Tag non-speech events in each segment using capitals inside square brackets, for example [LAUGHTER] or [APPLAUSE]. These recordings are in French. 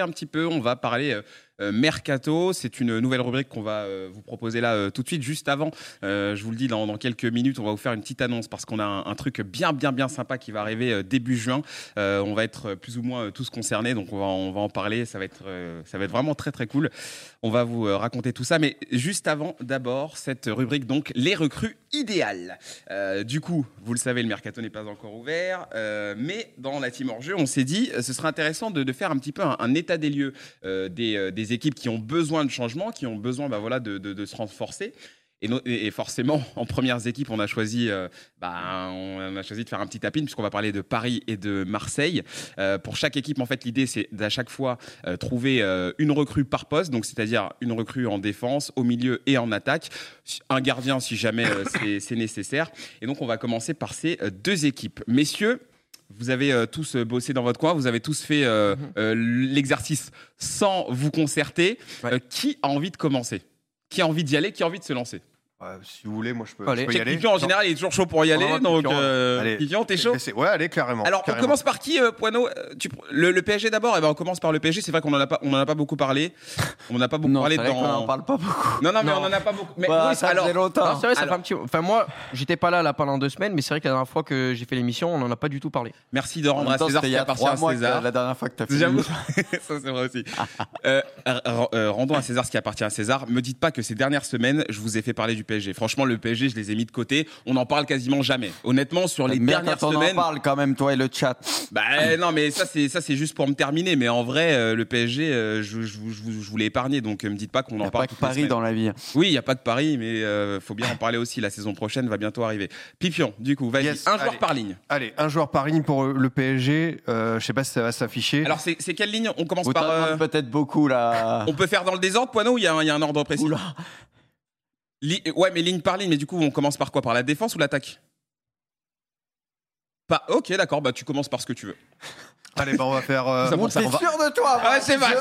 un petit peu. On va parler euh, mercato. C'est une nouvelle rubrique qu'on va euh, vous proposer là euh, tout de suite. Juste avant, je vous le dis, dans, quelques minutes, on va vous faire une petite annonce parce qu'on a un, truc bien, bien, bien sympa qui va arriver début juin. on va être plus ou moins tous concernés, donc on va, on va en parler. Ça va, être, ça va être vraiment très, très cool. On va vous raconter tout ça. Mais juste avant, d'abord, cette rubrique, donc les recrues idéales. du coup, vous le savez, le mercato n'est pas encore ouvert. mais dans la team hors jeu, on s'est dit, ce serait intéressant de, faire un petit peu un, état des lieux des, des équipes qui ont besoin de changement, qui ont besoin bah, voilà, de, se renforcer. Et, forcément, [LAUGHS] en premières équipes, on a choisi, euh, bah, on a choisi de faire un petit tapin puisqu'on va parler de Paris et de Marseille. Euh, pour chaque équipe, en fait, l'idée c'est d'à chaque fois euh, trouver une recrue par poste, donc c'est-à-dire une recrue en défense, au milieu et en attaque, un gardien si jamais c'est nécessaire. Et donc, on va commencer par ces deux équipes, messieurs. Vous avez euh, tous euh, bossé dans votre coin, vous avez tous fait euh, mhm. l'exercice sans vous concerter. qui a envie de commencer? Qui a envie d'y aller? Qui a envie de se lancer? Si vous voulez, moi je peux, y aller. en général, il est toujours chaud pour y aller. donc, euh, t'es chaud Ouais, allez, carrément. Alors, on commence par qui, euh, Poineau euh, le, PSG d'abord. Et eh ben, on commence par le PSG. C'est vrai qu'on en a pas, on en a pas beaucoup parlé. On n'en a pas beaucoup parlé dans. On en parle pas beaucoup. Non, non, mais on en a pas beaucoup. Mais bah, oui, ça alors, fait longtemps. c'est vrai, ça fait un petit. Enfin, moi, j'étais pas là là pendant deux semaines, mais c'est vrai que la dernière fois que j'ai fait l'émission, on en a pas du tout parlé. Merci de rendre à César ce qui appartient à César. La dernière fois que t'as fait. J'avoue. [LAUGHS] Ça, c'est vrai aussi. Rendons à César ce qui appartient à César. Me dites pas que ces dernières semaines, je vous ai fait parler du PSG. Franchement, le PSG je les ai mis de côté. On n'en parle quasiment jamais. Honnêtement, sur les dernières quand on en parle quand même, toi et le chat. Bah non, mais ça c'est ça c'est juste pour me terminer. Mais en vrai, euh, le PSG, euh, je, je, vous l'ai épargné, donc euh, me dites pas qu'on en parle. Il n'y a pas que Paris dans la vie. Oui, il y a pas que Paris, mais il faut bien en parler aussi. La saison prochaine va bientôt arriver. Pipion, du coup, vas-y, un joueur par ligne. Allez, un joueur par ligne pour le PSG. je sais pas si ça va s'afficher. Alors c'est quelle ligne? On commence par. Peut-être beaucoup là. On peut faire dans le désordre, Poineau, ou il y, y, a un ordre précis? Ouais, mais ligne par ligne, mais du coup, on commence par quoi? Par la défense ou l'attaque? Pas. Ok, d'accord, bah tu commences par ce que tu veux. Allez, bah on va faire. Euh, on sûr de toi. Ouais, c'est vrai.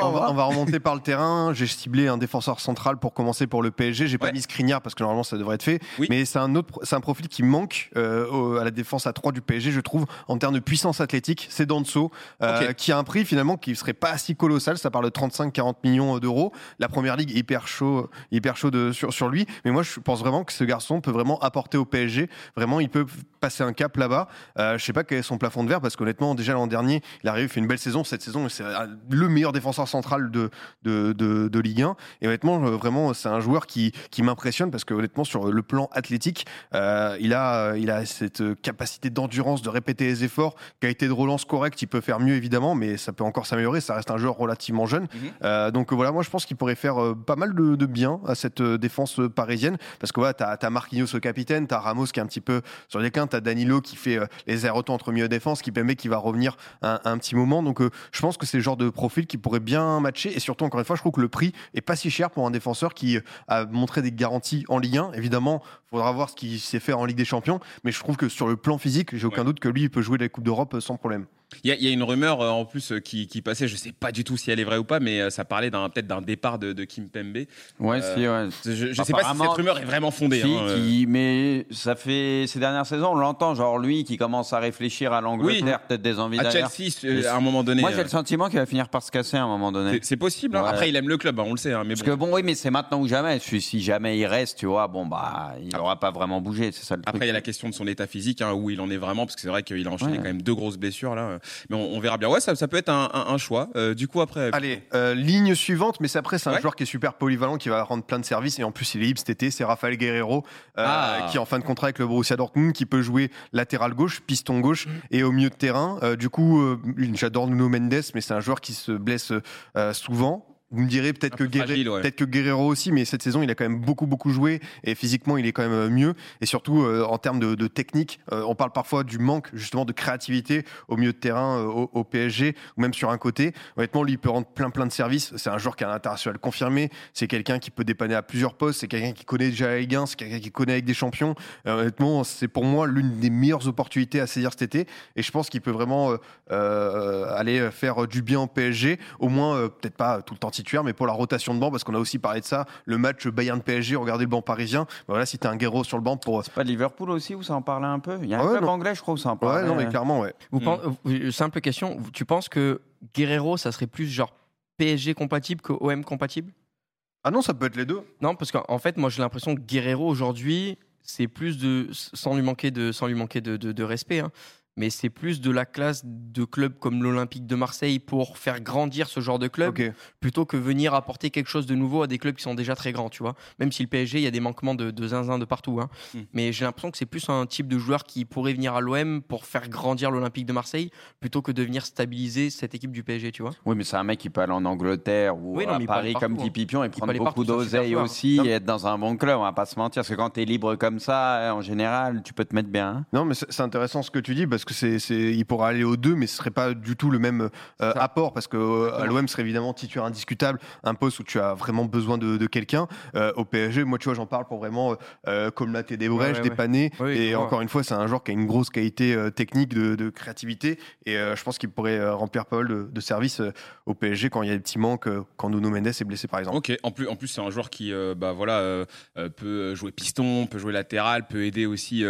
On, va remonter par le terrain. J'ai ciblé un défenseur central pour commencer pour le PSG. J'ai pas mis Skriniar parce que normalement ça devrait être fait. Mais c'est un autre, c'est un profil qui manque euh, à la défense à 3 du PSG, je trouve, en termes de puissance athlétique. C'est Danso, euh, qui a un prix finalement qui serait pas si colossal. Ça parle de 35-40 millions d'euros. La première ligue est hyper chaud, hyper chaud de, sur, sur lui. Mais moi, je pense vraiment que ce garçon peut vraiment apporter au PSG. Vraiment, il peut passer un cap là-bas. je sais pas quel est son plafond de verre parce qu'honnêtement, déjà l'an dernier, il arrive, fait une belle saison. Cette saison, c'est le meilleur défenseur central de, de, de, Ligue 1. Et honnêtement, euh, vraiment, c'est un joueur qui, qui m'impressionne parce que honnêtement, sur le plan athlétique, euh, il, a, il a cette capacité d'endurance, de répéter les efforts, qualité de relance correcte. Il peut faire mieux évidemment, mais ça peut encore s'améliorer. Ça reste un joueur relativement jeune. Mhm. Euh, donc voilà, moi je pense qu'il pourrait faire pas mal de, de, bien à cette défense parisienne parce que voilà, tu as, Marquinhos au capitaine, tu as Ramos qui est un petit peu sur les quintes, tu as Danilo qui fait les airs entre milieu défense, qui permet qu'il va revenir un, petit moment. Donc euh, je pense que c'est le genre de profil qui pourrait bien matcher. Et surtout, encore une fois, je trouve que le prix est pas si cher pour un défenseur qui euh, a montré des garanties en Ligue 1. Évidemment, il faudra voir ce qui s'est fait en Ligue des Champions. Mais je trouve que sur le plan physique, j'ai aucun doute que lui, il peut jouer la Coupe d'Europe sans problème. Il y, a une rumeur euh, en plus euh, qui, passait, je sais pas du tout si elle est vraie ou pas, mais euh, ça parlait peut-être d'un départ de, Kim Pembe. Ouais, si, ouais. Je, ne sais pas si cette rumeur est vraiment fondée. Si, hein, mais ça fait ces dernières saisons, on l'entend, genre lui qui commence à réfléchir à l'Angleterre, peut-être des envies À Chelsea, à un moment donné. Moi, j'ai le sentiment qu'il va finir par se casser à un moment donné. C'est possible. Hein. Après, il aime le club, hein, on le sait. mais Parce que bon, oui, mais c'est maintenant ou jamais. Si jamais il reste, tu vois, bon bah, il n'aura pas vraiment bougé, c'est ça le Après, il y a la question de son état physique, où il en est vraiment, parce que c'est vrai qu'il a enchaîné quand même deux grosses blessures là. Mais on verra Ouais, ça, ça peut être un, choix. Euh, du coup, après. Allez, euh, ligne suivante, mais c'est après, c'est un joueur qui est super polyvalent, qui va rendre plein de services. Et en plus, il est libre cet été. C'est Rafael Guerrero, euh, ah. qui est en fin de contrat avec le Borussia Dortmund, qui peut jouer latéral gauche, piston gauche mm. et au milieu de terrain. du coup, j'adore Nuno Mendes, mais c'est un joueur qui se blesse souvent. Vous me direz peut-être que, Guerrero, peut que Guerrero aussi, mais cette saison, il a quand même beaucoup, beaucoup joué et physiquement, il est quand même euh, mieux. Et surtout, euh, en termes de, technique, euh, on parle parfois du manque justement de créativité au milieu de terrain au, PSG ou même sur un côté. Honnêtement, lui, il peut rendre plein, plein de services. C'est un joueur qui a un international confirmé. C'est quelqu'un qui peut dépanner à plusieurs postes. C'est quelqu'un qui connaît déjà Ligue 1. C'est quelqu'un qui connaît avec des champions. honnêtement, c'est pour moi l'une des meilleures opportunités à saisir cet été. Et je pense qu'il peut vraiment aller faire du bien au PSG. Au moins, peut-être pas tout le temps titulaire, mais pour la rotation de banc, parce qu'on a aussi parlé de ça, le match Bayern-PSG, regardez le banc parisien. Voilà, si t'as un Guerrero sur le banc pour. C'est pas Liverpool aussi où ça en parlait un peu? Il y a un club anglais, je crois, où ça en parlait. Ouais, non, mais clairement, ouais. Vous hmm. Simple question, tu penses que Guerrero, ça serait plus genre PSG compatible que OM compatible? Ah non, ça peut être les deux. Non, parce qu'en fait, moi j'ai l'impression que Guerrero aujourd'hui, c'est plus de. sans lui manquer de, sans lui manquer de, de, respect, hein, mais c'est plus de la classe de clubs comme l'Olympique de Marseille pour faire grandir ce genre de club plutôt que venir apporter quelque chose de nouveau à des clubs qui sont déjà très grands, tu vois. Même si le PSG, il y a des manquements de, de zinzin de partout. Hein. Hmm. Mais j'ai l'impression que c'est plus un type de joueur qui pourrait venir à l'OM pour faire grandir l'Olympique de Marseille plutôt que de venir stabiliser cette équipe du PSG, tu vois. Oui, mais c'est un mec qui peut aller en Angleterre ou à Paris comme dit hein. Pipion et prendre beaucoup d'oseille aussi et être dans un bon club, on va pas se mentir. Parce que quand tu es libre comme ça, en général, tu peux te mettre bien. Hein. Non, mais c'est intéressant ce que tu dis parce que c'est pourra aller aux deux, mais ce serait pas du tout le même euh, apport parce que euh, l'OM serait évidemment titulaire indiscutable, un poste où tu as vraiment besoin de, quelqu'un. Euh, au PSG, moi tu vois, j'en parle pour vraiment comme la des brèches, dépanner. et encore une fois, c'est un joueur qui a une grosse qualité technique de, créativité et je pense qu'il pourrait remplir pas mal de, services au PSG quand il y a des petits manques, quand Nuno Mendes est blessé par exemple. Ok, en plus, en plus c'est un joueur qui bah, voilà, peut jouer piston, peut jouer latéral, peut aider aussi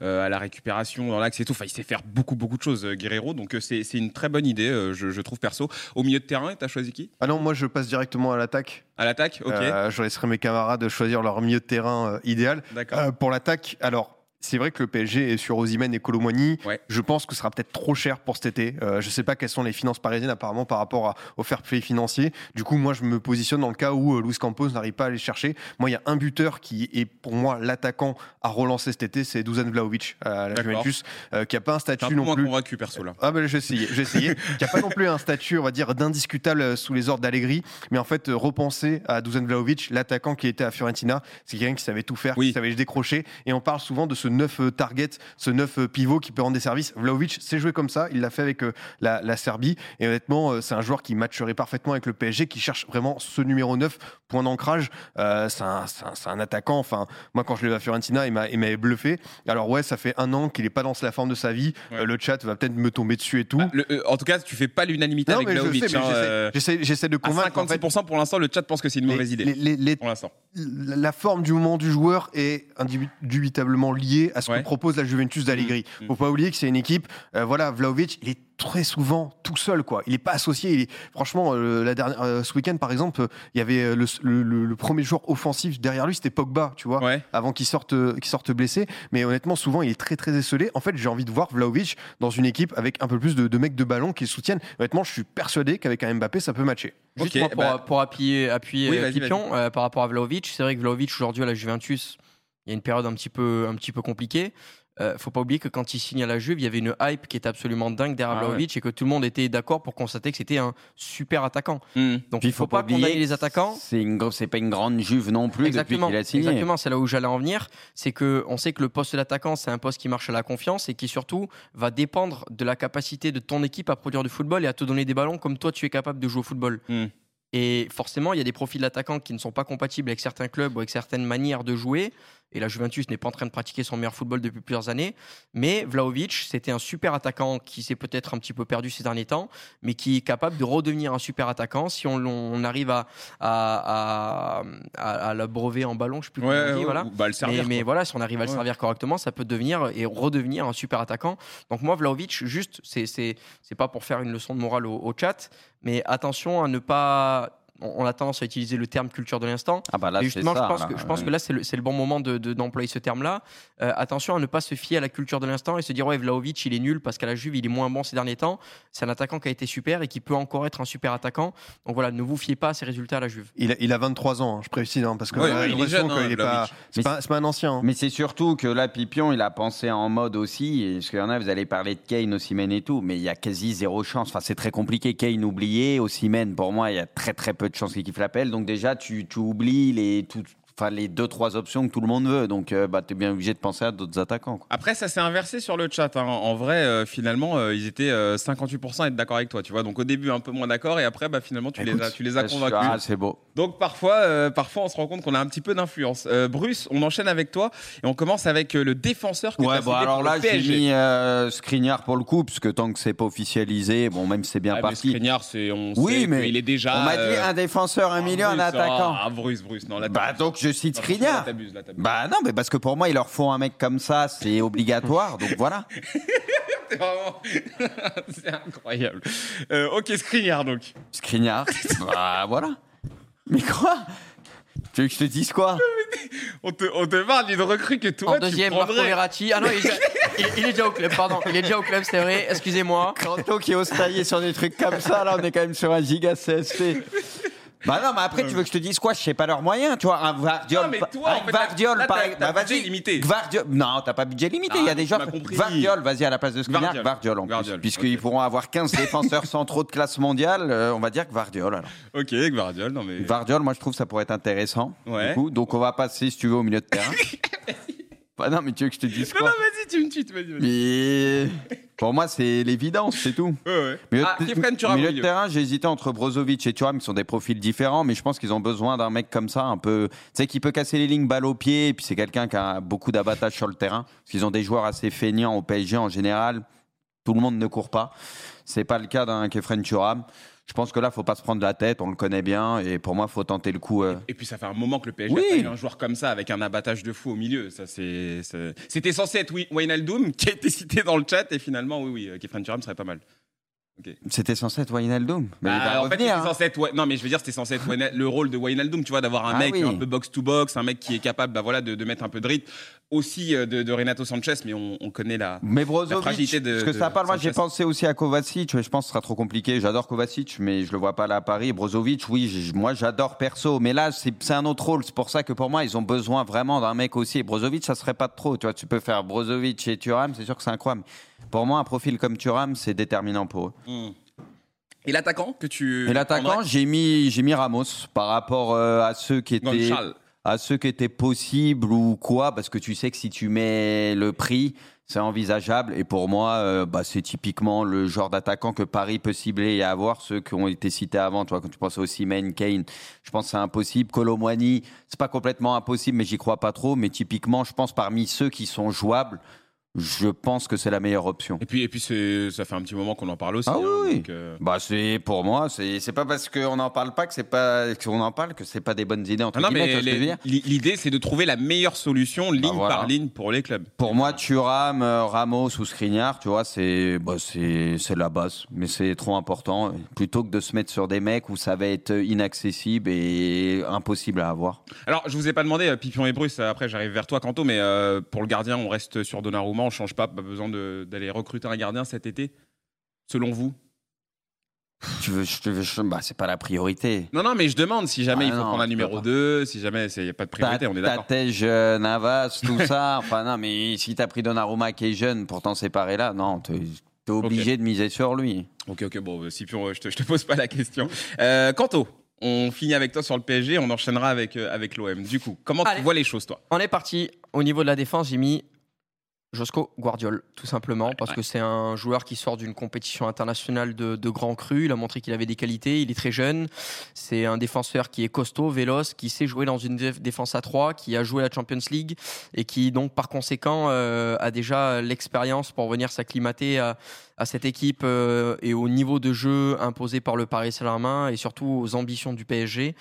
à la récupération dans l'axe et tout. Enfin, il sait faire beaucoup, beaucoup de choses. Euh, Guerrero. Donc euh, c'est une très bonne idée, euh, je, trouve perso. Au milieu de terrain, tu as choisi qui? Ah non, moi je passe directement à l'attaque. À l'attaque, ok. je laisserai mes camarades choisir leur milieu de terrain idéal. D'accord. pour l'attaque, alors c'est vrai que le PSG est sur Osimhen et Colomboigny. Je pense que ce sera peut-être trop cher pour cet été. Euh, je ne sais pas quelles sont les finances parisiennes apparemment par rapport au fair play financier. Du coup, moi, je me positionne dans le cas où euh, Luis Campos n'arrive pas à les chercher. Moi, il y a un buteur qui est pour moi l'attaquant à relancer cet été, c'est Dusan Vlaovic à la Juventus, euh, qui n'a pas un statut non plus. convaincu perso là. Ah ben j'ai essayé, j'ai essayé. [LAUGHS] qui n'a pas non plus un statut, on va dire, d'indiscutable sous les ordres d'Allegri, mais en fait repenser à Dusan Vlaovic, l'attaquant qui était à Fiorentina, c'est quelqu'un qui savait tout faire, qui savait décrocher, et on parle souvent de ce neuf target ce neuf euh, pivot qui peut rendre des services. Vlaovic s'est joué comme ça, il l'a fait avec euh, la, Serbie. Et honnêtement, euh, c'est un joueur qui matcherait parfaitement avec le PSG, qui cherche vraiment ce numéro 9, point d'ancrage. c'est un, attaquant. Enfin, moi, quand je l'ai vu à Fiorentina, il m'avait bluffé. Alors, ouais, ça fait un an qu'il n'est pas dans la forme de sa vie. le chat va peut-être me tomber dessus et tout. Bah, en tout cas, tu fais pas l'unanimité avec Vlaovic. Hein, j'essaie de convaincre. 56% pour l'instant, le chat pense que c'est une mauvaise idée. pour l'instant. La forme du moment du joueur est indubitablement liée à ce que propose la Juventus d'Allegri. Mm, mm. Faut pas oublier que c'est une équipe. Euh, voilà, Vlaovic, il est très souvent tout seul, quoi. Il est pas associé. Il est... Franchement, euh, la dernière, euh, ce week-end, par exemple, il y avait le, premier joueur offensif derrière lui, c'était Pogba, tu vois, avant qu'il sorte, qu'il sorte blessé. Mais honnêtement, souvent, il est très très esselé. En fait, j'ai envie de voir Vlaovic dans une équipe avec un peu plus de, mecs de ballon qui le soutiennent. Honnêtement, je suis persuadé qu'avec un Mbappé, ça peut matcher. Juste pour, bah pour, appuyer, appuyer Pipion, par rapport à Vlaovic, c'est vrai que Vlaovic aujourd'hui à la Juventus, il y a une période un petit peu, un petit peu compliquée. Euh, faut pas oublier que quand il signe à la Juve, il y avait une hype qui était absolument dingue derrière ah et que tout le monde était d'accord pour constater que c'était un super attaquant. Hmm. Donc il faut, faut pas, oublier les attaquants. C'est une c'est pas une grande Juve non plus exactement, depuis qu'il a signé. Exactement, c'est là où j'allais en venir, c'est que on sait que le poste d'attaquant c'est un poste qui marche à la confiance et qui surtout va dépendre de la capacité de ton équipe à produire du football et à te donner des ballons comme toi tu es capable de jouer au football. Hmm. Et forcément, il y a des profils d'attaquants qui ne sont pas compatibles avec certains clubs ou avec certaines manières de jouer. Et la Juventus n'est pas en train de pratiquer son meilleur football depuis plusieurs années. Mais Vlaovic, c'était un super attaquant qui s'est peut-être un petit peu perdu ces derniers temps, mais qui est capable de redevenir un super attaquant si on, arrive à, à, à, le brevet en ballon, je sais plus comment voilà. Bah, le servir, mais, voilà, si on arrive à le servir correctement, ça peut devenir et redevenir un super attaquant. Donc moi, Vlaovic, juste, c'est pas pour faire une leçon de morale au chat, mais attention à ne pas on a tendance à utiliser le terme culture de l'instant. Ah bah là, justement, je pense, que, je pense que là, c'est le, bon moment d'employer de, ce terme-là. Euh, attention à ne pas se fier à la culture de l'instant et se dire, ouais, Vlaovic, il est nul parce qu'à la Juve, il est moins bon ces derniers temps. C'est un attaquant qui a été super et qui peut encore être un super attaquant. Donc voilà, ne vous fiez pas à ses résultats à la Juve. Il a, il a 23 ans, hein, je précise, hein, parce que il est jeune. Hein, pas, c'est pas, un ancien. Hein. Mais c'est surtout que là, Pipion, il a pensé en mode aussi. Et parce qu'il y en a, vous allez parler de Kane, Ossimène et tout, mais il y a quasi zéro chance. Enfin, c'est très compliqué. Kane oublié, Ossimène, pour moi, il y a très très peu de chances qu'il kiffe l'appel. Donc déjà tu, tu oublies les, tout, enfin les deux trois options que tout le monde veut. Donc euh, bah, tu es bien obligé de penser à d'autres attaquants. Après ça s'est inversé sur le chat. Hein. En vrai, euh, finalement, euh, ils étaient 58% à être d'accord avec toi. Tu vois, donc au début un peu moins d'accord et après bah, finalement tu les as, tu les as convaincus. Ah, c'est beau. Donc parfois, parfois on se rend compte qu'on a un petit peu d'influence. Bruce, on enchaîne avec toi et on commence avec le défenseur. Que ouais, bon alors là j'ai mis Skriniar pour le coup parce que tant que c'est pas officialisé, bon même c'est bien parti. Skriniar, c'est on oui, mais il est déjà. On m'a dit un défenseur, un million, un attaquant. Ah, Bruce, Bruce, non là. Bah donc je cite Skriniar. Bah non, mais parce que pour moi, il leur faut un mec comme ça, c'est obligatoire, donc [LAUGHS] voilà. [LAUGHS] c'est incroyable. Euh, ok, Skriniar donc. Skriniar, bah voilà. Mais quoi? Tu veux que je te dise quoi? On, te, on te parle d'une recrue que toi, en deuxième, tu prendrais... Marco Verratti. Ah non, [LAUGHS] il, est déjà au club, pardon. Il est déjà au club, c'est vrai. Excusez-moi. Kanto qui ose tailler sur des trucs comme ça, là, on est quand même sur un giga CSP. Bah non, mais après, tu veux que je te dise quoi? Je sais pas leurs moyens, tu vois. Un Vardiol, non, mais toi, un en fait, Vardiol, là. Bah, budget limité. Vardiol, non, t'as pas budget limité. Il y a ah, des gens. Vardiol, vas-y à la place de Skriniar, Vardiol, Vardiol en plus. Puisqu'ils pourront avoir 15 défenseurs centraux de classe mondiale, euh, on va dire que Vardiol. Alors. Ok, Vardiol, non mais. Vardiol, moi je trouve ça pourrait être intéressant. Ouais. Du coup, donc on va passer, si tu veux, au milieu de terrain. [LAUGHS] Bah non, mais tu veux que je te dise quoi Non, non, vas-y, tu me tues, vas-y. Vas mais pour moi, c'est l'évidence, c'est tout. Ouais, ouais. Milieu, ah, de, milieu de terrain, j'ai hésité entre Brozovic et Thuram, qui sont des profils différents, mais je pense qu'ils ont besoin d'un mec comme ça, un peu, tu sais, qui peut casser les lignes balle au pied, et puis c'est quelqu'un qui a beaucoup d'abattage sur le terrain, parce qu'ils ont des joueurs assez feignants au PSG en général. Tout le monde ne court pas. C'est pas le cas d'un Kefren Thuram je pense que là, faut pas se prendre la tête, on le connaît bien, et pour moi, faut tenter le coup. Euh. Et, puis, ça fait un moment que le PSG a eu un joueur comme ça, avec un abattage de fou au milieu. Ça, c'est, C'était censé être Wijnaldum, [LAUGHS] qui a été cité dans le chat, et finalement, oui, oui, euh, Kefren Turam serait pas mal. C'était censé être Wijnaldum. Mais bah, en fait, hein. censé être, non, mais je veux dire, c'était censé être le rôle de Wijnaldum, tu vois, d'avoir un ah mec un peu box to box, un mec qui est capable, bah voilà, de, mettre un peu de rythme. Aussi euh, de, Renato Sanchez, mais on, connaît la, mais Brozovic, fragilité de. Parce que ça parle, moi j'ai pensé aussi à Kovacic. Je pense que ce sera trop compliqué. J'adore Kovacic, mais je le vois pas là à Paris. Brozovic, oui, moi j'adore perso, mais là c'est un autre rôle. C'est pour ça que pour moi ils ont besoin vraiment d'un mec aussi. Et Brozovic, ça serait pas trop. Tu vois, tu peux faire Brozovic et Thuram, c'est sûr que c'est incroyable. Pour moi, un profil comme Thuram, c'est déterminant pour eux. Hmm. Et l'attaquant que tu. Et l'attaquant, j'ai mis, j'ai mis Ramos par rapport euh, à ceux qui étaient. À ceux qui étaient possibles ou quoi, parce que tu sais que si tu mets le prix, c'est envisageable. Et pour moi, euh, bah, c'est typiquement le genre d'attaquant que Paris peut cibler et avoir. Ceux qui ont été cités avant, quand tu penses aussi Main Kane, je pense que c'est impossible. Colomwani, c'est pas complètement impossible, mais j'y crois pas trop. Mais typiquement, je pense parmi ceux qui sont jouables, je pense que c'est la meilleure option. Et puis, et puis ça fait un petit moment qu'on en parle aussi. Ah hein, oui. Euh, bah c'est pour moi, c'est pas parce qu'on n'en parle pas que c'est pas qu'on en parle que c'est pas des bonnes idées entre non, mais l'idée c'est de trouver la meilleure solution bah, ligne par ligne pour les clubs. Pour moi, Thuram, euh, Ramos ou Skriniar, tu vois, c'est bah, c'est la base, mais c'est trop important plutôt que de se mettre sur des mecs où ça va être inaccessible et impossible à avoir. Alors, je vous ai pas demandé euh, Pipion et Bruce, après j'arrive vers toi Quanto, mais pour le gardien, on reste sur Donnarumma on change pas, pas besoin d'aller recruter un gardien cet été, selon vous? Tu veux, je, veux, bah, c'est pas la priorité. Non, non, mais je demande si jamais il faut prendre un numéro 2, si jamais il n'y a pas de priorité, on est d'accord. Tatej, Navas, tout ça. [LAUGHS] Enfin, non, mais si tu as pris Donnarumma qui est jeune, pourtant séparé là, non, tu es obligé de miser sur lui. Ok, ok, bon, Scipion, je te, je te pose pas la question. Euh, Quanto, on finit avec toi sur le PSG, on enchaînera avec, euh, avec l'OM. Du coup, comment tu vois les choses, toi? On est parti. Au niveau de la défense, j'ai mis Josco Guardiol, tout simplement, parce que c'est un joueur qui sort d'une compétition internationale de, de grand cru. Il a montré qu'il avait des qualités, il est très jeune. C'est un défenseur qui est costaud, véloce, qui sait jouer dans une défense à 3, qui a joué la Champions League et qui, donc, par conséquent, euh, a déjà l'expérience pour venir s'acclimater à, cette équipe euh, et au niveau de jeu imposé par le Paris Saint-Germain et surtout aux ambitions du PSG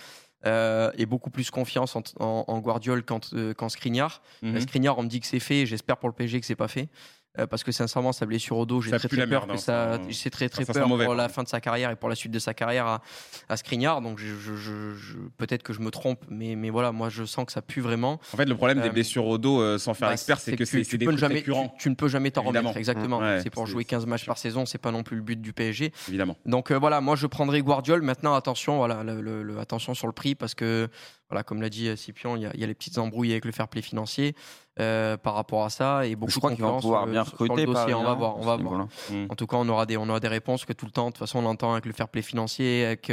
euh, et beaucoup plus confiance en, en, en Guardiol qu'en euh, Skriniar. Mm Skriniar, on me dit que c'est fait, j'espère pour le PSG que c'est pas fait. Euh, parce que sincèrement, sa blessure au dos, j'ai très, très peur que ça, j'ai très très peur pour la fin de sa carrière et pour la suite de sa carrière à, à Skriniar. Donc je, je, peut-être que je me trompe, mais, mais voilà, moi je sens que ça pue vraiment. En fait, le problème des euh, blessures au dos, euh, sans faire bah, expert, c'est que, c'est des trucs jamais, tu, ne peux jamais t'en remettre. Exactement. c'est pour jouer 15 matchs par saison, c'est pas non plus le but du PSG. Évidemment. Donc voilà, moi je prendrai Guardiol. Maintenant, attention, voilà, le, attention sur le prix parce que voilà, comme l'a dit Scipion, il y, a les petites embrouilles avec le fair play financier par rapport à ça et beaucoup je crois qu'ils vont pouvoir bien recruter. on va voir, on va voir. Mm. En tout cas, on aura des, on aura des réponses que tout le temps. De toute façon, on entend avec le fair play financier, avec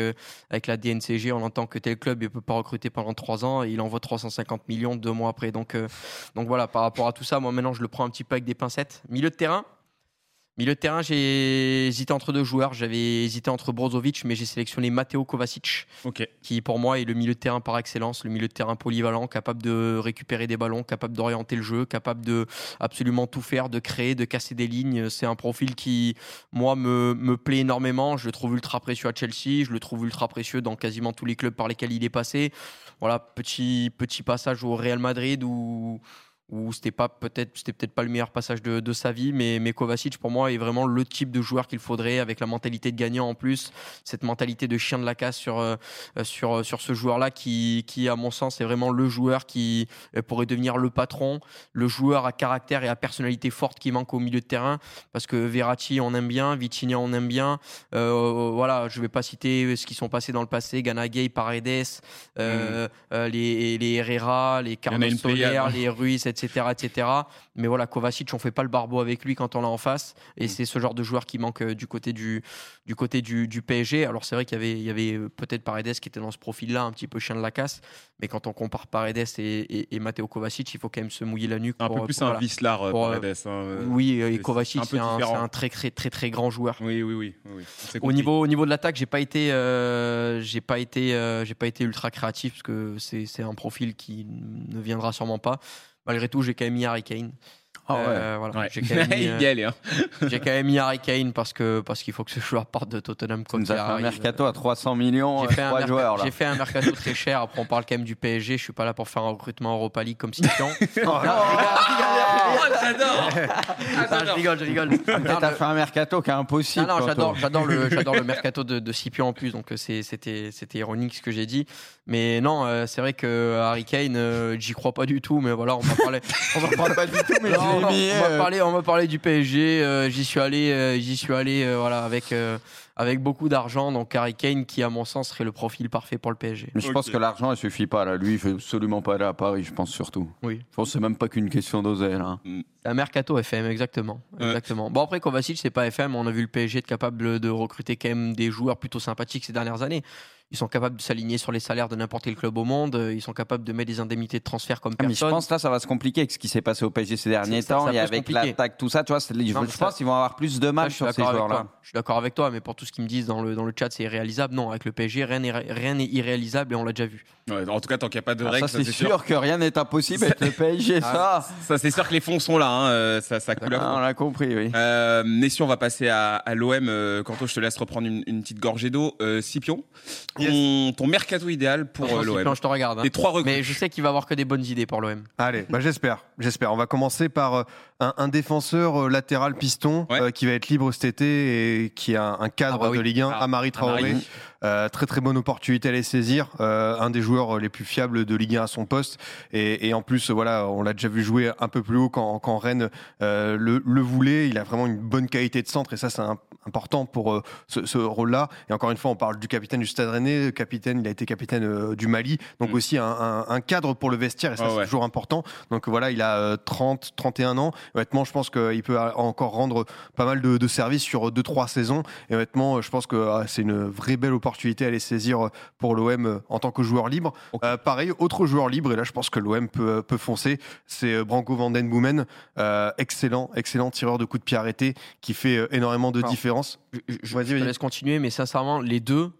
avec la DNCG, on entend que tel club ne peut pas recruter pendant trois ans et il envoie 350 millions deux mois après. Donc donc voilà, par rapport à tout ça, moi maintenant je le prends un petit peu avec des pincettes. Milieu de terrain. Milieu de terrain, j'ai hésité entre deux joueurs. J'avais hésité entre Brozovic, mais j'ai sélectionné Matteo Kovacic, qui pour moi est le milieu de terrain par excellence, le milieu de terrain polyvalent, capable de récupérer des ballons, capable d'orienter le jeu, capable de absolument tout faire, de créer, de casser des lignes. C'est un profil qui, moi, me, me plaît énormément. Je le trouve ultra précieux à Chelsea, je le trouve ultra précieux dans quasiment tous les clubs par lesquels il est passé. Voilà, petit, petit passage au Real Madrid où où c'était pas peut-être c'était peut-être pas le meilleur passage de, de, sa vie mais, mais Kovacic pour moi est vraiment le type de joueur qu'il faudrait avec la mentalité de gagnant en plus cette mentalité de chien de la casse sur euh, sur sur ce joueur là qui qui à mon sens est vraiment le joueur qui euh, pourrait devenir le patron le joueur à caractère et à personnalité forte qui manque au milieu de terrain parce que Verratti on aime bien Vitinha on aime bien euh, voilà je vais pas citer ce qui sont passés dans le passé Ganagay Paredes euh, mm. les les Herrera les Carlos Soler les Ruiz etc etc., Mais voilà, Kovacic, on fait pas le barbeau avec lui quand on l'a en face. Et mm. c'est ce genre de joueur qui manque euh, du côté du, du, côté du, PSG. Alors c'est vrai qu'il y avait, il y avait euh, peut-être Paredes qui était dans ce profil-là, un petit peu chien de la casse. Mais quand on compare Paredes et, et, Matteo Kovacic, il faut quand même se mouiller la nuque. Un peu plus un Vislar, euh, Paredes. Hein, oui, et Kovacic, c'est un, très, très, très, très grand joueur. Oui, oui, oui. oui, Au, niveau, au niveau de l'attaque, j'ai pas été, j'ai pas été, j'ai pas été ultra créatif parce que c'est un profil qui ne viendra sûrement pas malgré tout, j'ai quand même mis Harry Kane. Ah ouais. Euh, voilà. J'ai [LAUGHS] quand, même mis, euh, hein. j'ai quand même mis Harry Kane parce que parce qu'il faut que ce joueur parte de Tottenham comme ça. un mercato à 300 millions, j'ai fait, un joueurs, j'ai fait un mercato très cher. Après, on parle quand même du PSG. Je suis pas là pour faire un recrutement Europa League comme Scipion. oh, j'adore. je rigole, je rigole. T'as fait un mercato qui est impossible. Non, non j'adore, j'adore le, [LAUGHS] j'adore le mercato de, de Scipion en plus. Donc c'était, c'était ironique ce que j'ai dit. Mais non, euh, c'est vrai que Harry Kane, j'y crois pas du tout. Mais voilà, on va parler. [LAUGHS] on va parler pas du tout, mais on, va parler, on va parler du PSG. Euh, j'y suis allé, euh, j'y suis allé, euh, voilà, avec avec beaucoup d'argent. Donc Harry Kane, qui à mon sens serait le profil parfait pour le PSG. Mais je pense que l'argent ne suffit pas là. Lui, il veut absolument pas aller à Paris. Je pense surtout. Oui. Je pense que c'est même pas qu'une question d'oseille là. Mm. C'est un mercato FM, exactement. exactement. Bon après Kovacic, c'est pas FM. On a vu le PSG être capable de recruter quand même des joueurs plutôt sympathiques ces dernières années. Ils sont capables de s'aligner sur les salaires de n'importe quel club au monde. Ils sont capables de mettre des indemnités de transfert comme personne. Ah, mais je pense là, ça va se compliquer avec ce qui s'est passé au PSG ces derniers temps et avec l'attaque, tout ça. Tu vois, je, pense qu'ils vont avoir plus de mal sur ces joueurs-là. Je suis d'accord avec toi, mais pour tout ce qu'ils me disent dans le, dans le chat, c'est irréalisable. Non, avec le PSG, rien n'est rien irréalisable et on l'a déjà vu. en tout cas, tant qu'il n'y a pas de règles, c'est sûr, que rien n'est impossible avec le PSG. Ah, ça, ça c'est sûr que les fonds sont là. Hein, euh, ça, ça coule ah, On l'a compris, oui. Euh, Nession, on va passer à, l'OM. Euh, Quentin, je te laisse reprendre une, petite gorgée d'eau. Euh, Scipion, ton, ton mercato idéal pour euh, l'OM. Je te regarde. Hein. Les trois recrues. Mais je sais qu'il va avoir que des bonnes idées pour l'OM. Allez, bah j'espère. J'espère. On va commencer par euh, un, défenseur euh, latéral piston qui va être libre cet été et qui a un cadre ah bah de Ligue 1, ah, Amari Traoré. Euh, très très bonne opportunité à les saisir. Euh, un des joueurs les plus fiables de Ligue 1 à son poste. Et, et en plus, voilà, on l'a déjà vu jouer un peu plus haut quand, quand Rennes euh, le, le, voulait. Il a vraiment une bonne qualité de centre et ça, c'est important pour euh, ce, ce rôle-là. Et encore une fois, on parle du capitaine du Stade Rennais. Capitaine, il a été capitaine euh, du Mali. Donc mm. aussi un, un, un, cadre pour le vestiaire et ça, c'est toujours important. Donc voilà, il a 30, 31 ans. Honnêtement, je pense qu'il peut encore rendre pas mal de, de services sur 2-3 saisons. Et honnêtement, je pense que ah, c'est une vraie belle opportunité à les saisir pour l'OM euh, en tant que joueur libre. Euh, pareil, autre joueur libre, et là je pense que l'OM peut, peut foncer, c'est euh, Branco Van Den Boomen, excellent, excellent tireur de coup de pied arrêté qui fait énormément de différence. Je, je, te laisse continuer, mais sincèrement, les deux,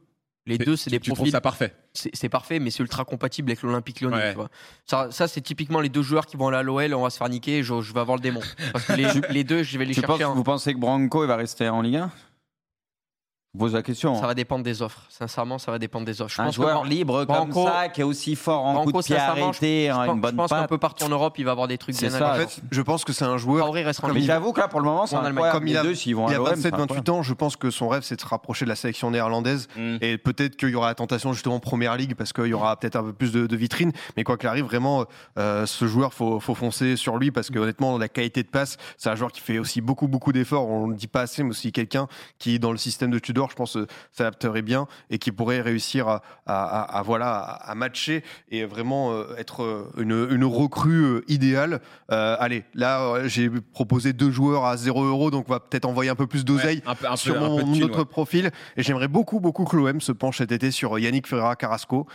les deux, c'est des tu profils. ça parfait. C'est parfait, mais c'est ultra compatible avec l'Olympique Lyonnais. Ça, ça c'est typiquement les deux joueurs qui vont aller à l'OL. On va se faire niquer. Je, je, vais avoir le démon. Parce que les, [LAUGHS] les deux, je vais les chercher. Vous pensez que Branco il va rester en Ligue 1 pose la question. Ça va dépendre des offres. Sincèrement, ça va dépendre des offres. Je un pense joueur libre comme ça, qui est aussi fort en coup de pied arrêté, je, une bonne Je pense qu'un peu partout en Europe, il va avoir des trucs bien ça. En fait, je pense que c'est un joueur. Mais j'avoue que là, pour le moment, c'est un Comme il a, deux, il a 27-28 ans, je pense que son rêve, c'est de se rapprocher de la sélection néerlandaise. Mm. Et peut-être qu'il y aura la tentation justement Première Ligue parce qu'il y aura peut-être un peu plus de, vitrine. Mais quoi qu'il arrive, vraiment, euh, ce joueur, faut, faut foncer sur lui parce que honnêtement, la qualité de passe, c'est un joueur qui fait aussi beaucoup, beaucoup d'efforts. On ne le dit pas assez, mais aussi quelqu'un qui, dans le système de Tudor, Tudor, je pense, s'adapterait bien et qui pourrait réussir à, voilà, à matcher et vraiment être une, une recrue idéale. allez, là, j'ai proposé deux joueurs à 0 euros, donc on va peut-être envoyer un peu plus d'oseille sur mon, notre profil. Et j'aimerais beaucoup, beaucoup que l'OM se penche cet été sur Yannick Ferreira Carrasco.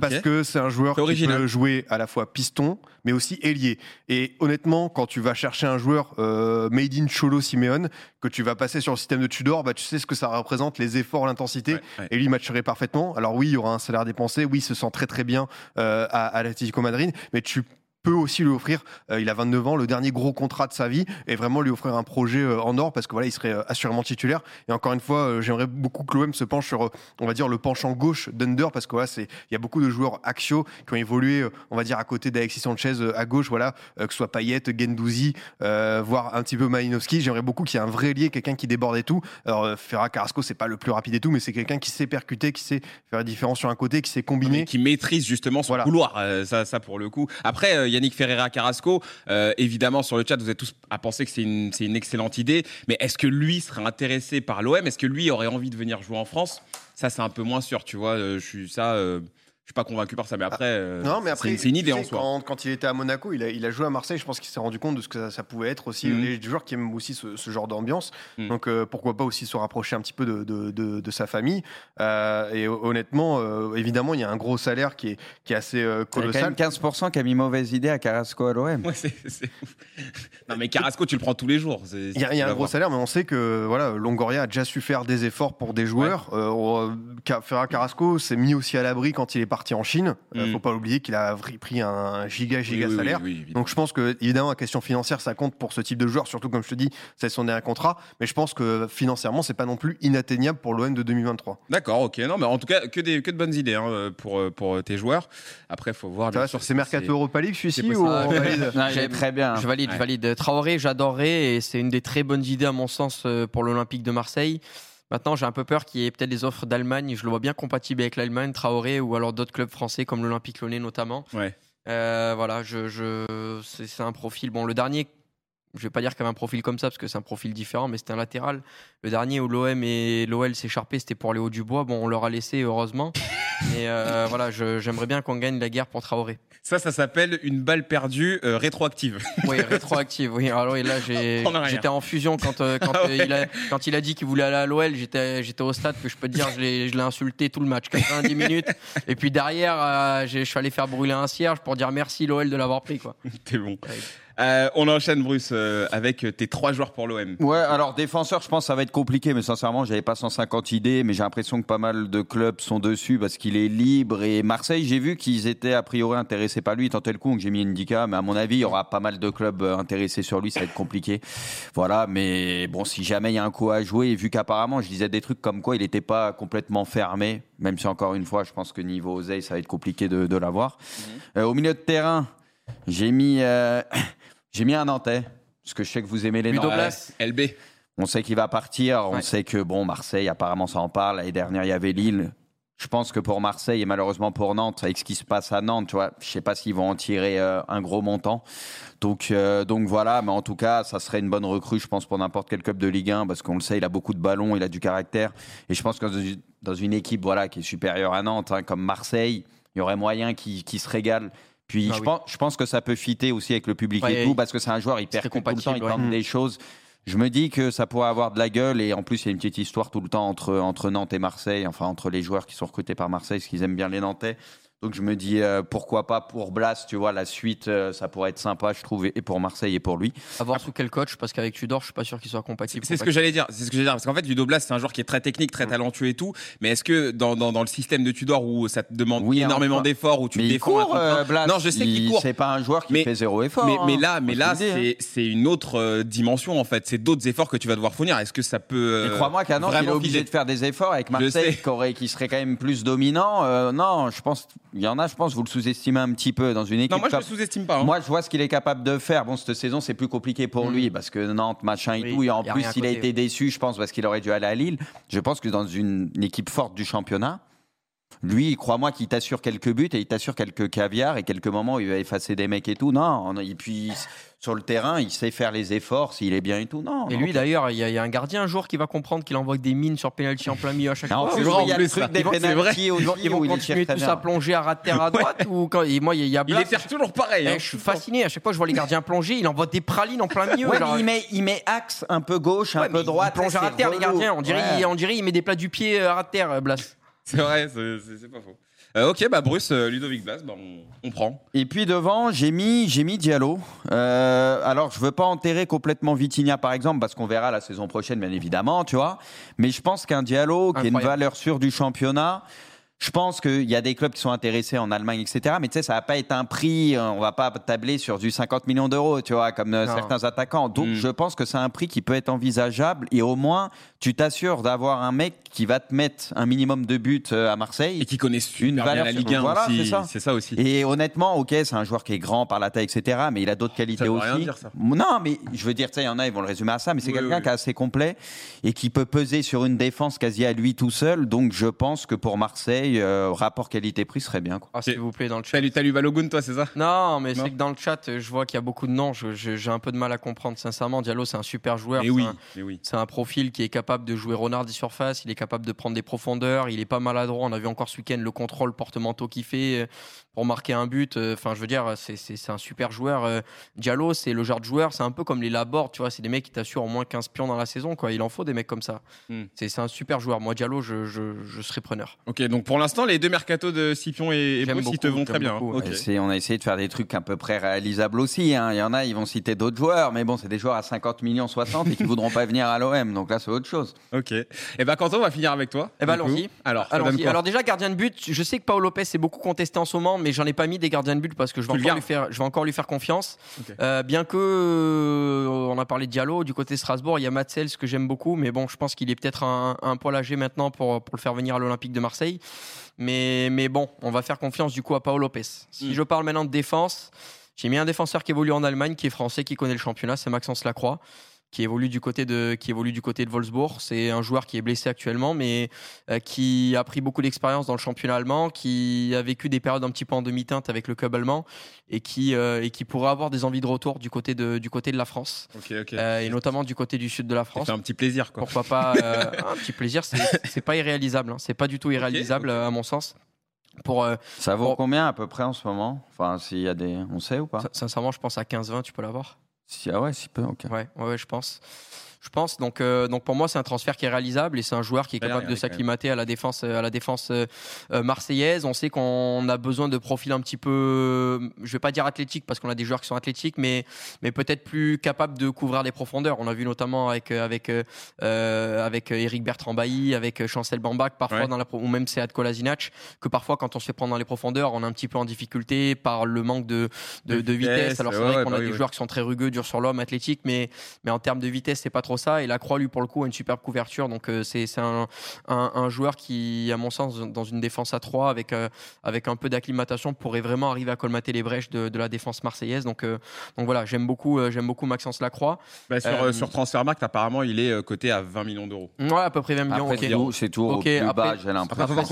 Parce que c'est un joueur qui peut jouer à la fois piston, mais aussi ailier. Et honnêtement, quand tu vas chercher un joueur euh, made in Cholo Simeone, que tu vas passer sur le système de Tudor, bah, tu sais ce que ça représente, les efforts, l'intensité. Et lui matcherait parfaitement. Alors oui, il y aura un salaire dépensé. Oui, il se sent très très bien euh, à, à l'Atlético Madrid. Mais tu peut aussi lui offrir, euh, il a 29 ans, le dernier gros contrat de sa vie et vraiment lui offrir un projet euh, en or parce que voilà, il serait euh, assurément titulaire. Et encore une fois, j'aimerais beaucoup que l'OM se penche sur, on va dire, le penchant gauche d'Under parce que voilà, c'est, il y a beaucoup de joueurs axiaux qui ont évolué, on va dire, à côté d'Alexis Sanchez à gauche, voilà, que ce soit Payet, Gendouzi, voire un petit peu Malinowski. J'aimerais beaucoup qu'il y ait un vrai lié, quelqu'un qui déborde et tout. Alors, Ferra Carrasco, c'est pas le plus rapide et tout, mais c'est quelqu'un qui sait percuter, qui sait faire la différence sur un côté, qui sait combiner. Qui maîtrise justement son couloir. ça, ça, pour le coup. Après, Yannick Ferreira Carrasco, euh, évidemment, sur le chat, vous êtes tous à penser que c'est une, une, excellente idée. Mais est-ce que lui serait intéressé par l'OM Est-ce que lui aurait envie de venir jouer en France? Ça, c'est un peu moins sûr, tu vois. Euh, je suis ça. Euh, je suis pas convaincu par ça, mais après, euh, non, mais après c'est une idée en soi. Quand, quand, il était à Monaco, il a, il a, joué à Marseille. Je pense qu'il s'est rendu compte de ce que ça, pouvait être aussi. Mm Les joueurs qui aiment aussi ce, genre d'ambiance. Mhm. Donc euh, pourquoi pas aussi se rapprocher un petit peu de, de, de, sa famille. Euh, et honnêtement, évidemment, il y a un gros salaire qui est, qui est assez colossal. Il y a quand même 15% qui a mis mauvaise idée à Carrasco à l'OM. Ouais, [LAUGHS] non, mais Carrasco, tu le prends tous les jours. Il y a, y a un gros salaire, mais on sait que voilà, Longoria a déjà su faire des efforts pour des joueurs. Ouais. Ferra Carrasco s'est mis aussi à l'abri quand il est parti en Chine. Il ne mm. faut pas oublier qu'il a pris un giga giga salaire. Donc je pense que évidemment la question financière ça compte pour ce type de joueur, surtout comme je te dis, c'est son dernier contrat. Mais je pense que financièrement c'est pas non plus inatteignable pour l'OM de 2023. D'accord, ok. Non, mais en tout cas que, des, que de bonnes idées hein, pour, pour tes joueurs. Après faut voir. Ça sur ces mercato Europa League celui-ci ou on valide Très bien. Je valide, je valide. Traoré, j'adorerais et c'est une des très bonnes idées à mon sens euh, pour l'Olympique de Marseille. Maintenant, j'ai un peu peur qu'il y ait peut-être des offres d'Allemagne. Je le vois bien compatible avec l'Allemagne, Traoré ou alors d'autres clubs français comme l'Olympique Lyonnais notamment. Ouais. Euh, voilà, je, je c'est un profil. Bon, le dernier, je vais pas dire qu'il avait un profil comme ça parce que c'est un profil différent, mais c'était un latéral. Le dernier où l'OM et l'OL s'écharpaient, c'était pour Léo Dubois. Bon, on leur a laissé heureusement. Et euh, [LAUGHS] voilà, j'aimerais bien qu'on gagne la guerre pour Traoré. Ça, ça s'appelle une balle perdue euh, rétroactive. Oui, [LAUGHS] rétroactive. Oui. Alors là, [LAUGHS] j'étais en fusion quand, euh, quand, ah il a, quand il a dit qu'il voulait aller à l'OL. J'étais au stade que je peux te dire, je l'ai insulté tout le match, 90 minutes. Et puis derrière, je suis allé faire brûler un cierge pour dire merci l'OL de l'avoir pris. T'es bon. Euh, on enchaîne, Bruce, euh, avec tes trois joueurs pour l'OM. Ouais, alors défenseur, je pense que ça va être compliqué, mais sincèrement, j'avais pas 150 idées, mais j'ai l'impression que pas mal de clubs sont dessus parce qu'il est libre. Et Marseille, j'ai vu qu'ils étaient a priori intéressés par lui, tant tel coup que j'ai mis Indica, mais à mon avis, il y aura pas mal de clubs euh, intéressés sur lui, ça va être compliqué. Voilà, mais bon, si jamais il y a un coup à jouer, vu qu'apparemment, je disais des trucs comme quoi il n'était pas complètement fermé, même si encore une fois, je pense que niveau oseille, ça va être compliqué de, l'avoir. Mhm. au milieu de terrain, j'ai mis. J'ai mis un Nantais, parce que je sais que vous aimez les Nantais. LB. On sait qu'il va partir. On sait que bon, Marseille, apparemment, ça en parle. L'année dernière, il y avait Lille. Je pense que pour Marseille et malheureusement pour Nantes, avec ce qui se passe à Nantes, tu vois, je sais pas s'ils vont en tirer euh, un gros montant. Donc, euh, donc voilà, mais en tout cas, ça serait une bonne recrue, je pense, pour n'importe quel club de Ligue 1, parce qu'on le sait, il a beaucoup de ballons, il a du caractère. Et je pense que dans une équipe voilà, qui est supérieure à Nantes, hein, comme Marseille, il y aurait moyen qu'il se régale. Puis ah je, pense, je pense que ça peut fitter aussi avec le public et tout, parce que c'est un joueur hyper tout le temps, il tente des choses. Je me dis que ça pourrait avoir de la gueule et en plus il y a une petite histoire tout le temps entre, entre Nantes et Marseille, enfin entre les joueurs qui sont recrutés par Marseille, parce qu'ils aiment bien les Nantais. Donc je me dis euh, pourquoi pas pour Blas, tu vois, la suite, euh, ça pourrait être sympa, je trouve, et pour Marseille et pour lui. À voir sous quel coach, parce qu'avec Tudor, je suis pas sûr qu'il soit compatible. C'est ce que j'allais dire, c'est ce que j'allais dire, parce qu'en fait, Ludo Blas, c'est un joueur qui est très technique, très mm. talentueux et tout, mais est-ce que dans, dans, le système de Tudor où ça te demande oui, énormément d'efforts, où tu mais défends il court, euh, Blas, Non, je sais qu'il court. C'est pas un joueur qui fait zéro effort. Mais, mais là, mais là, c'est une autre dimension en fait. C'est d'autres efforts que tu vas devoir fournir. Est-ce que ça peut Crois-moi qu'à Nantes, il est obligé de faire des efforts avec Marseille, qui serait quand même plus dominant. Non, je pense, il y en a, je pense, vous sous-estimez un petit peu dans une équipe. Non, moi je ne sous-estime pas. Hein. Moi je vois ce qu'il est capable de faire. Bon, cette saison c'est plus compliqué pour mm. lui parce que Nantes, machin et tout. Et en plus, il a été déçu, je pense, parce qu'il aurait dû aller à Lille. Je pense que dans une, équipe forte du championnat, lui, crois-moi qu'il t'assure quelques buts et il t'assure quelques caviars et quelques moments où il va effacer des mecs et tout. Non, et puis sur le terrain, il sait faire les efforts, s'il est bien et tout. Non. Et lui, d'ailleurs, il y, a un gardien un jour qui va comprendre qu'il envoie des mines sur penalty en plein milieu à chaque fois. il y a le truc des penalty aussi. Ils vont continuer tous à plonger à ras de terre à droite ou quand moi il y a Il est toujours pareil. Eh, hein. je suis fasciné. À chaque fois, je vois les gardiens plonger. Il envoie des pralines en plein milieu. il met il met axe un peu gauche, un peu droite. Il plonge à ras de terre les gardiens. On dirait on dirait il met des plats du pied à ras de terre, Blas. C'est vrai, c'est pas faux. Euh, ok, bah Bruce, euh, Ludovic Blas, bah, on, prend. Et puis devant, j'ai mis, j'ai mis Diallo. Euh, alors, je veux pas enterrer complètement Vitinha, par exemple, parce qu'on verra la saison prochaine, bien évidemment, tu vois. Mais je pense qu'un Diallo, qui est une valeur sûre du championnat, je pense qu'il y a des clubs qui sont intéressés en Allemagne, etc. Mais tu sais, ça va pas être un prix, on va pas tabler sur du 50 millions d'euros, tu vois, comme certains attaquants. Donc, hmm. je pense que c'est un prix qui peut être envisageable et au moins, tu t'assures d'avoir un mec qui va te mettre un minimum de buts euh, à Marseille. Et qui connaît une valeur, la Ligue 1 voilà, c'est ça. ça. aussi. Et honnêtement, ok, c'est un joueur qui est grand par la taille, etc. Mais il a d'autres qualités ça aussi. Rien dire, ça. Non, mais je veux dire, tu sais, il y en a, ils vont le résumer à ça, mais c'est quelqu'un qui est assez complet et qui peut peser sur une défense quasi à lui tout seul. Donc je pense que pour Marseille, euh, rapport qualité-prix serait bien. Quoi. Ah, s'il vous plaît, dans le chat. T'as lu Balogun, toi, c'est ça? Non, mais c'est que dans le chat, je vois qu'il y a beaucoup de noms. J'ai un peu de mal à comprendre, sincèrement. Diallo, c'est un super joueur. Et oui, oui. C'est un profil qui est capable de jouer Renard surface, il est capable de prendre des profondeurs, il est pas maladroit. On a vu encore ce week-end le contrôle porte-manteau qu'il fait euh, pour marquer un but. Euh, enfin, je veux dire, c'est un super joueur. Diallo, c'est le genre de joueur, c'est un peu comme les Laborde, tu vois, c'est des mecs qui t'assurent au moins 15 pions dans la saison, quoi. Il en faut des mecs comme ça. Hmm. C'est un super joueur. Moi, Diallo, je, je, serai preneur. Ok, donc pour l'instant, les deux mercatos de Scipion et, et ils te vont très bien. Hein. On a essayé de faire des trucs à peu près réalisables aussi. Hein. Il y en a, ils vont citer d'autres joueurs, mais bon, c'est des joueurs à 50 millions, 60 et qui voudront pas venir à l'OM. Donc là, c'est autre chose. Ok. Et eh ben, quand on va finir avec toi. Eh ben, allons-y. Alors, Alors, déjà, gardien de but, je sais que Paolo Lopez est beaucoup contesté en ce moment, mais j'en ai pas mis des gardiens de but parce que je vais, encore lui, faire, je vais encore lui faire confiance. Euh, bien que, euh, on a parlé de Diallo, du côté Strasbourg, il y a Matsels que j'aime beaucoup, mais bon, je pense qu'il est peut-être un, un poil âgé maintenant pour, pour le faire venir à l'Olympique de Marseille. Mais, mais bon, on va faire confiance du coup à Paolo Lopez. Si mm. je parle maintenant de défense, j'ai mis un défenseur qui évolue en Allemagne, qui est français, qui connaît le championnat, c'est Maxence Lacroix qui évolue du côté de qui évolue du côté de Wolfsburg. C'est un joueur qui est blessé actuellement, mais euh, qui a pris beaucoup d'expérience dans le championnat allemand, qui a vécu des périodes un petit peu en demi-teinte avec le club allemand et qui euh, et qui pourrait avoir des envies de retour du côté de du côté de la France euh, et notamment du côté du sud de la France. C'est un petit plaisir quoi. Pourquoi pas [LAUGHS] un petit plaisir C'est pas irréalisable. Hein. C'est pas du tout irréalisable à mon sens. Pour, ça vaut combien à peu près en ce moment? Enfin, s'il y a des, on sait ou pas? Sincèrement, je pense à 15-20, tu peux l'avoir. Ah ouais, si peu, ok. Ouais, ouais, je pense je pense. Donc, euh, donc pour moi, c'est un transfert qui est réalisable et c'est un joueur qui est capable de s'acclimater à la défense, à la défense euh, euh, marseillaise. On sait qu'on a besoin de profils un petit peu, je vais pas dire athlétiques parce qu'on a des joueurs qui sont athlétiques, mais mais peut-être plus capables de couvrir des profondeurs. On a vu notamment avec avec avec Eric Bertrand Bailly, avec Chancel Bambach parfois dans la ou même Sead Kolasinac, que parfois quand on se fait prendre dans les profondeurs, on est un petit peu en difficulté par le manque de de, vitesse. Alors c'est vrai qu'on a bah des joueurs qui sont très rugueux, durs sur l'homme, athlétiques, mais mais en termes de vitesse, c'est pas trop ça. Et la Croix, lui, pour le coup, a une superbe couverture. Donc, euh, c'est un, un, joueur qui, à mon sens, dans une défense à 3, avec, euh, avec un peu d'acclimatation, pourrait vraiment arriver à colmater les brèches de, de la défense marseillaise. Donc, euh, donc voilà, j'aime beaucoup, j'aime beaucoup Maxence Lacroix. Bah, sur, sur Transfermarkt, apparemment, il est coté à 20 millions d'euros. Ouais, à peu près 20 millions. C'est tout, au plus bas, j'ai l'impression.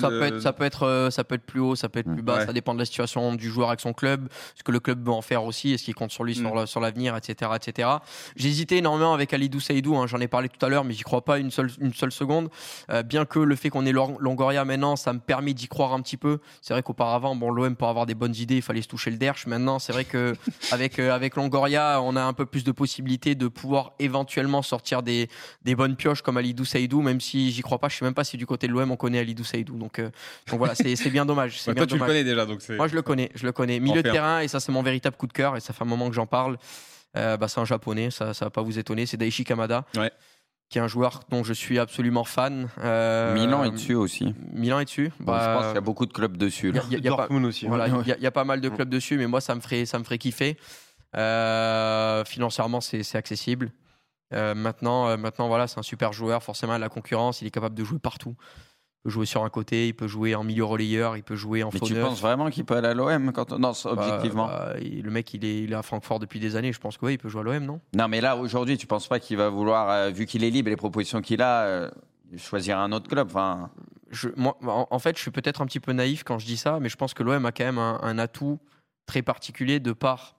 Ça, peut être, ça, peut être, ça peut être plus haut, ça peut être plus bas. Ça dépend de la situation du joueur avec son club, ce que le club veut en faire aussi, est-ce qu'il compte sur lui mm. sur l'avenir, etc. etc. J'hésitais énormément avec Alidou Saïdou. Hein, j'en ai parlé tout à l'heure, mais j'y crois pas une seule, une seule seconde. Euh, bien que le fait qu'on ait Longoria maintenant, ça me permet d'y croire un petit peu. C'est vrai qu'auparavant, bon, l'OM pour avoir des bonnes idées, il fallait se toucher le derche. Maintenant, c'est vrai que [LAUGHS] avec euh, avec Longoria, on a un peu plus de possibilités de pouvoir éventuellement sortir des, des bonnes pioches comme Alidou Saïdou, même si j'y crois pas. Je sais même pas si du côté de l'OM on connaît Alidou Saïdou. Donc, euh, donc voilà, c'est bien dommage. toi, tu le connais déjà, donc Moi, je le connais, je le connais. Milieu de terrain, et ça, c'est mon véritable coup de cœur, et ça fait un moment que j'en parle. Bah, c'est un japonais, ça, ça va pas vous étonner. C'est Daichi Kamada. Ouais qui est un joueur dont je suis absolument fan. Euh, Milan est dessus aussi. Milan est dessus. je pense qu'il y a beaucoup de clubs dessus. Il y, a, pas, aussi. Voilà, il y, a pas mal de clubs dessus, mais moi ça me ferait, ça me ferait kiffer. Euh, financièrement, c'est accessible. Euh, maintenant, maintenant, voilà, c'est un super joueur. Forcément, la concurrence, il est capable de jouer partout peut jouer sur un côté, il peut jouer en milieu relayeur, il peut jouer en Mais tu penses vraiment qu'il peut aller à l'OM quand Non, bah, objectivement. Bah, le mec, il est, il est à Francfort depuis des années. Je pense que il peut jouer à l'OM, non? Non, mais là aujourd'hui, tu penses pas qu'il va vouloir, euh, vu qu'il est libre et les propositions qu'il a, euh, choisir un autre club. Enfin, je, moi, en, fait, je suis peut-être un petit peu naïf quand je dis ça, mais je pense que l'OM a quand même un, atout très particulier de par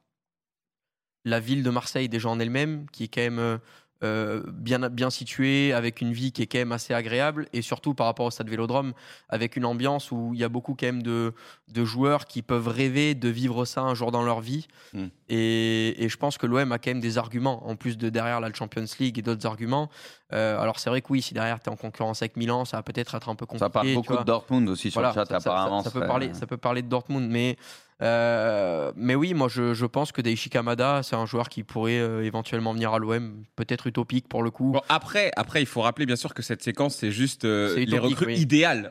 la ville de Marseille déjà en elle-même, qui est quand même euh, bien, bien situé, avec une vie qui est quand même assez agréable, et surtout par rapport au stade Vélodrome, avec une ambiance où il y a beaucoup quand même de, de joueurs qui peuvent rêver de vivre ça un jour dans leur vie. Hmm. Et, et, je pense que l'OM a quand même des arguments, en plus de derrière la Champions League et d'autres arguments. Euh, alors c'est vrai que oui, si derrière tu es en concurrence avec Milan, ça va peut-être être un peu compliqué. Ça parle beaucoup de Dortmund aussi sur le chat, ça, apparemment. Ça, peut parler, ça peut parler de Dortmund, mais euh, mais oui, moi je, pense que Daichi Kamada, c'est un joueur qui pourrait euh, éventuellement venir à l'OM, peut-être utopique pour le coup. après, après, il faut rappeler bien sûr que cette séquence, c'est juste euh, les recrues idéales.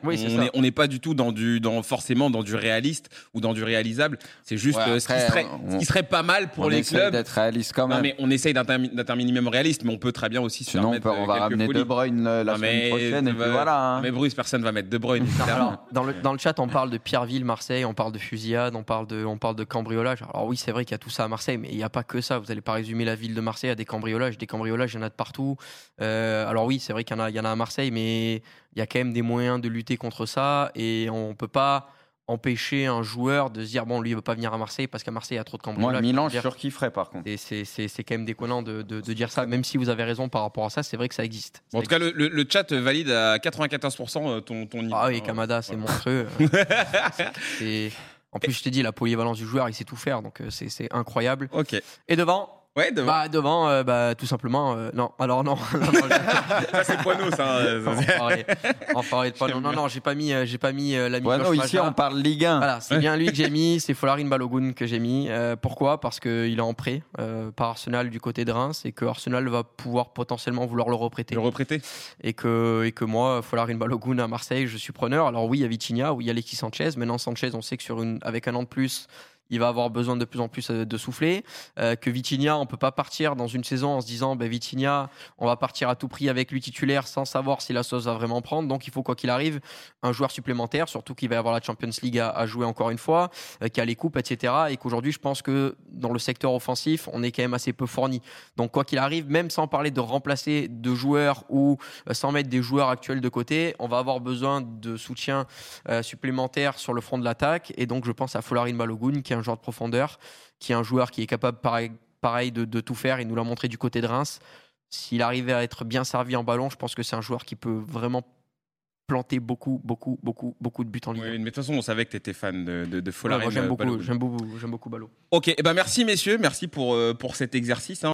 on n'est pas du tout dans du, dans, forcément dans du réaliste ou dans du réalisable. C'est juste ce, qui serait, qui serait, pas mal pour les clubs. d'être réaliste quand même. mais on essaye d'être un minimum réaliste, mais on peut très bien aussi se Sinon, on, va ramener De Bruyne la semaine prochaine. Et voilà. Hein. Mais Bruce, personne va mettre De Bruyne. [LAUGHS] dans, le, dans le chat, on parle de Pierreville, Marseille, on parle de fusillade, on parle de, on parle de cambriolage. Alors oui, c'est vrai qu'il y a tout ça à Marseille, mais il n'y a pas que ça. Vous n'allez pas résumer la ville de Marseille à des cambriolages. Des cambriolages, il y en a de partout. Euh, alors oui, c'est vrai qu'il y, en a, y en a à Marseille, mais il y a quand même des moyens de lutter contre ça et on ne peut pas empêcher un joueur de se dire bon lui il veut pas venir à Marseille parce qu'à Marseille il y a trop de cambriolage. Moi Milan je suis sûr qu'il ferait par contre? Et c'est quand même déconnant de, de, dire ça même si vous avez raison par rapport à ça c'est vrai que ça existe. en tout cas le, le, chat valide à 94% euh, ton, ton niveau. Ah oui Kamada c'est monstrueux. [LAUGHS] En plus, je t'ai dit, la polyvalence du joueur, il sait tout faire, donc euh, c'est incroyable. Ok. Et devant, Ouais, devant. Bah, devant, euh, bah, tout simplement, euh, non. Alors, non. [LAUGHS] ça, c'est Poineau, ça. [LAUGHS] enfin, de Poineau. Non, non, j'ai pas mis, euh, j'ai pas mis l'ami Poineau, ici, on parle Ligue 1. Voilà, c'est bien lui que j'ai [LAUGHS] mis, c'est Folarin Balogun que j'ai mis. pourquoi? Parce qu'il est en prêt par Arsenal du côté de Reims et que Arsenal va pouvoir potentiellement vouloir le reprêter. Le reprêter Et que, et que moi, Folarin Balogun à Marseille, je suis preneur. Alors, oui, il y a Vitinha, oui, il y a Alexis Sanchez. Maintenant, Sanchez, on sait que sur une, avec un an de plus, il va avoir besoin de plus en plus euh, de souffler. Euh, que Vitinha, on peut pas partir dans une saison en se disant, ben Vitinha, on va partir à tout prix avec lui titulaire sans savoir si la sauce va vraiment prendre. Donc il faut quoi qu'il arrive un joueur supplémentaire, surtout qu'il va avoir la Champions League à, jouer encore une fois, euh, qui a les coupes, etc. Et qu'aujourd'hui, je pense que dans le secteur offensif, on est quand même assez peu fourni. Donc quoi qu'il arrive, même sans parler de remplacer de joueurs ou sans mettre des joueurs actuels de côté, on va avoir besoin de soutien supplémentaire sur le front de l'attaque. Et donc je pense à Folarin Balogun, qui est un joueur de profondeur, qui est un joueur qui est capable, pareil, pareil de, tout faire. Il nous l'a montré du côté de Reims. S'il arrivait à être bien servi en ballon, je pense que c'est un joueur qui peut vraiment planter beaucoup, beaucoup, beaucoup, beaucoup de buts en ligne. mais de toute façon, on savait que tu étais fan de, de, de Folarin. j'aime beaucoup, j'aime beaucoup, j'aime beaucoup Ballot. Ok, et eh ben merci messieurs, merci pour, euh, pour cet exercice. Hein.